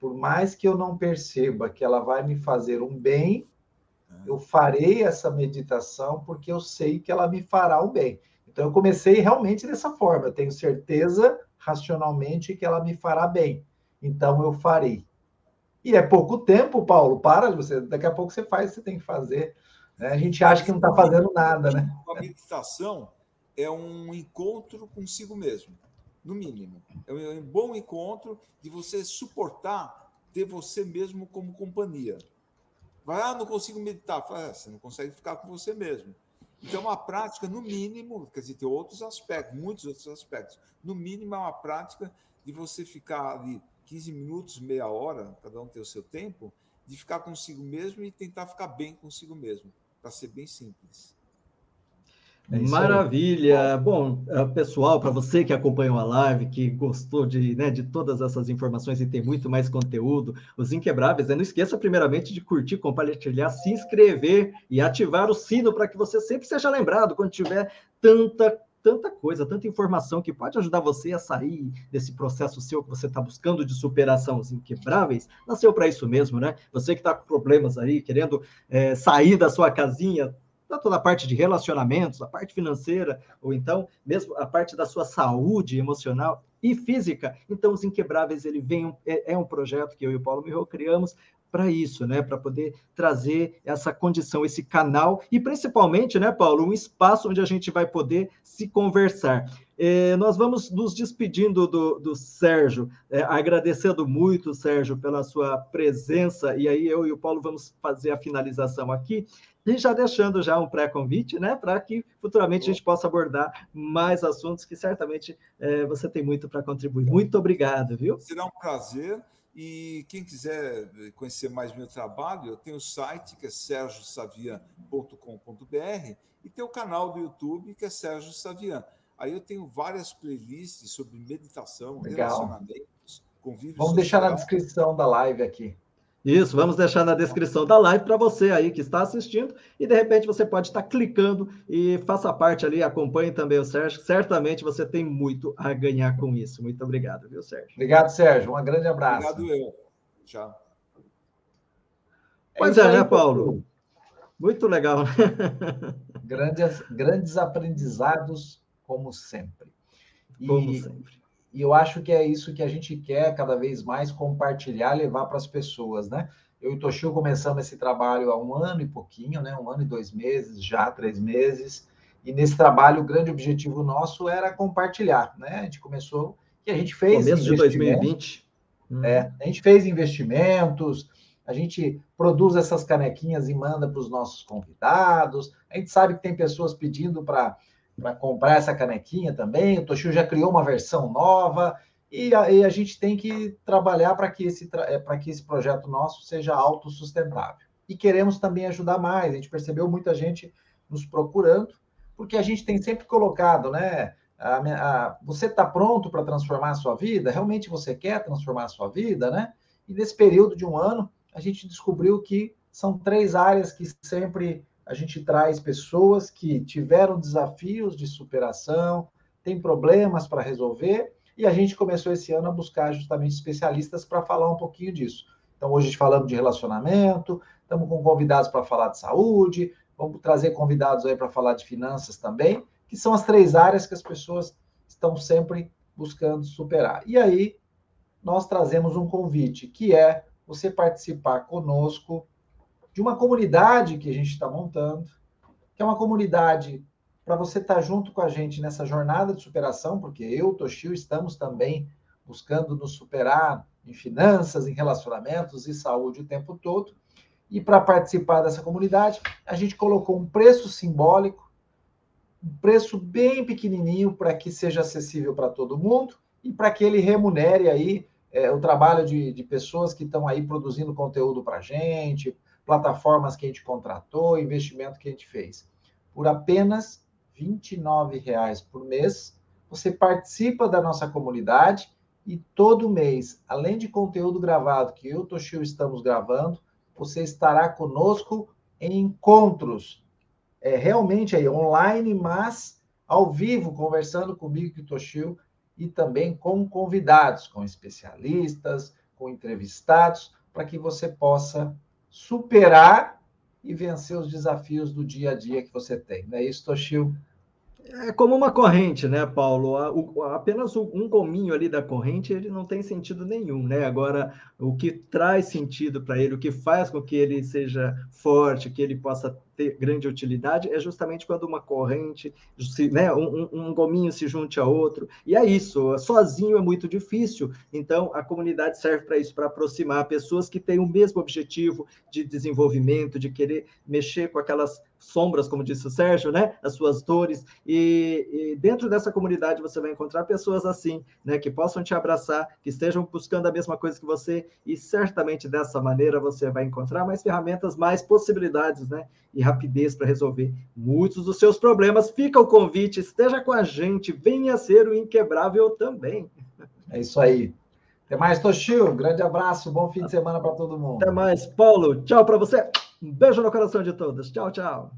por mais que eu não perceba que ela vai me fazer um bem, eu farei essa meditação porque eu sei que ela me fará o bem. Então eu comecei realmente dessa forma, eu tenho certeza racionalmente que ela me fará bem. Então eu farei. E é pouco tempo, Paulo, para, você, daqui a pouco você faz, você tem que fazer. Né? A gente acha que não está fazendo nada, né? A meditação é um encontro consigo mesmo, no mínimo. É um bom encontro de você suportar ter você mesmo como companhia. Vai, ah, não consigo meditar. Fala, ah, você não consegue ficar com você mesmo. Então, uma prática, no mínimo, quer dizer, tem outros aspectos, muitos outros aspectos. No mínimo, é uma prática de você ficar ali 15 minutos, meia hora, cada um tem o seu tempo, de ficar consigo mesmo e tentar ficar bem consigo mesmo, para ser bem simples. É Maravilha! Bom, eh, pessoal, para você que acompanhou a live, que gostou de, né, de todas essas informações e tem muito mais conteúdo, os Inquebráveis, né? não esqueça primeiramente de curtir, compartilhar, se inscrever e ativar o sino para que você sempre seja lembrado quando tiver tanta tanta coisa, tanta informação que pode ajudar você a sair desse processo seu que você está buscando de superação, os inquebráveis, nasceu para isso mesmo, né? Você que está com problemas aí, querendo é, sair da sua casinha, tanto na parte de relacionamentos, a parte financeira, ou então mesmo a parte da sua saúde emocional e física. Então, os Inquebráveis, ele vem, é, é um projeto que eu e o Paulo Mirro criamos para isso, né? Para poder trazer essa condição, esse canal, e principalmente, né, Paulo, um espaço onde a gente vai poder se conversar. É, nós vamos nos despedindo do, do Sérgio, é, agradecendo muito, Sérgio, pela sua presença, e aí eu e o Paulo vamos fazer a finalização aqui, e já deixando já um pré-convite, né, para que futuramente a gente possa abordar mais assuntos que certamente é, você tem muito para contribuir. Muito obrigado, viu? Será um prazer. E quem quiser conhecer mais meu trabalho, eu tenho o site que é sergiosavian.com.br e tem o canal do YouTube que é Sérgio Savian. Aí eu tenho várias playlists sobre meditação, Legal. relacionamentos, convívio Vamos social. deixar na descrição da live aqui. Isso, vamos deixar na descrição da live para você aí que está assistindo e de repente você pode estar clicando e faça parte ali, acompanhe também o Sérgio. Certamente você tem muito a ganhar com isso. Muito obrigado, viu, Sérgio? Obrigado, Sérgio. Um grande abraço. Obrigado eu. Tchau. Pois é, é né, Paulo? Muito legal. Né? Grandes, grandes aprendizados, como sempre. E... Como sempre. E eu acho que é isso que a gente quer cada vez mais compartilhar, levar para as pessoas, né? Eu e o Toshio começamos esse trabalho há um ano e pouquinho, né? Um ano e dois meses, já três meses. E nesse trabalho, o grande objetivo nosso era compartilhar, né? A gente começou e a gente fez. Começo de 2020. É, a gente fez investimentos, a gente produz essas canequinhas e manda para os nossos convidados. A gente sabe que tem pessoas pedindo para para comprar essa canequinha também. O Toshio já criou uma versão nova e a, e a gente tem que trabalhar para que, esse, é, que esse projeto nosso seja autossustentável. E queremos também ajudar mais. A gente percebeu muita gente nos procurando, porque a gente tem sempre colocado, né? A, a, você está pronto para transformar a sua vida? Realmente você quer transformar a sua vida, né? E nesse período de um ano, a gente descobriu que são três áreas que sempre a gente traz pessoas que tiveram desafios de superação, têm problemas para resolver, e a gente começou esse ano a buscar justamente especialistas para falar um pouquinho disso. Então, hoje falamos de relacionamento, estamos com convidados para falar de saúde, vamos trazer convidados aí para falar de finanças também, que são as três áreas que as pessoas estão sempre buscando superar. E aí, nós trazemos um convite, que é você participar conosco de uma comunidade que a gente está montando, que é uma comunidade para você estar tá junto com a gente nessa jornada de superação, porque eu, Toshio, estamos também buscando nos superar em finanças, em relacionamentos e saúde o tempo todo. E para participar dessa comunidade, a gente colocou um preço simbólico, um preço bem pequenininho para que seja acessível para todo mundo e para que ele remunere aí é, o trabalho de, de pessoas que estão aí produzindo conteúdo para a gente, plataformas que a gente contratou, investimento que a gente fez. Por apenas R$ 29,00 por mês, você participa da nossa comunidade e todo mês, além de conteúdo gravado que eu e o Toshio estamos gravando, você estará conosco em encontros, é, realmente aí online, mas ao vivo, conversando comigo e o Toshio, e também com convidados, com especialistas, com entrevistados, para que você possa superar e vencer os desafios do dia a dia que você tem. Não é isso, Toshio? É como uma corrente, né, Paulo? apenas um gominho ali da corrente ele não tem sentido nenhum, né? Agora, o que traz sentido para ele, o que faz com que ele seja forte, que ele possa ter grande utilidade é justamente quando uma corrente, né, um, um, gominho se junte a outro. E é isso, sozinho é muito difícil. Então, a comunidade serve para isso, para aproximar pessoas que têm o mesmo objetivo de desenvolvimento, de querer mexer com aquelas sombras, como disse o Sérgio, né? As suas dores. E, e, dentro dessa comunidade você vai encontrar pessoas assim, né? Que possam te abraçar, que estejam buscando a mesma coisa que você, e certamente dessa maneira você vai encontrar mais ferramentas, mais possibilidades, né? E rapidez para resolver muitos dos seus problemas. Fica o convite, esteja com a gente, venha ser o inquebrável também. É isso aí. Até mais, Toshio. Grande abraço, bom fim de semana para todo mundo. Até mais, Paulo. Tchau para você. Um beijo no coração de todos. Tchau, tchau.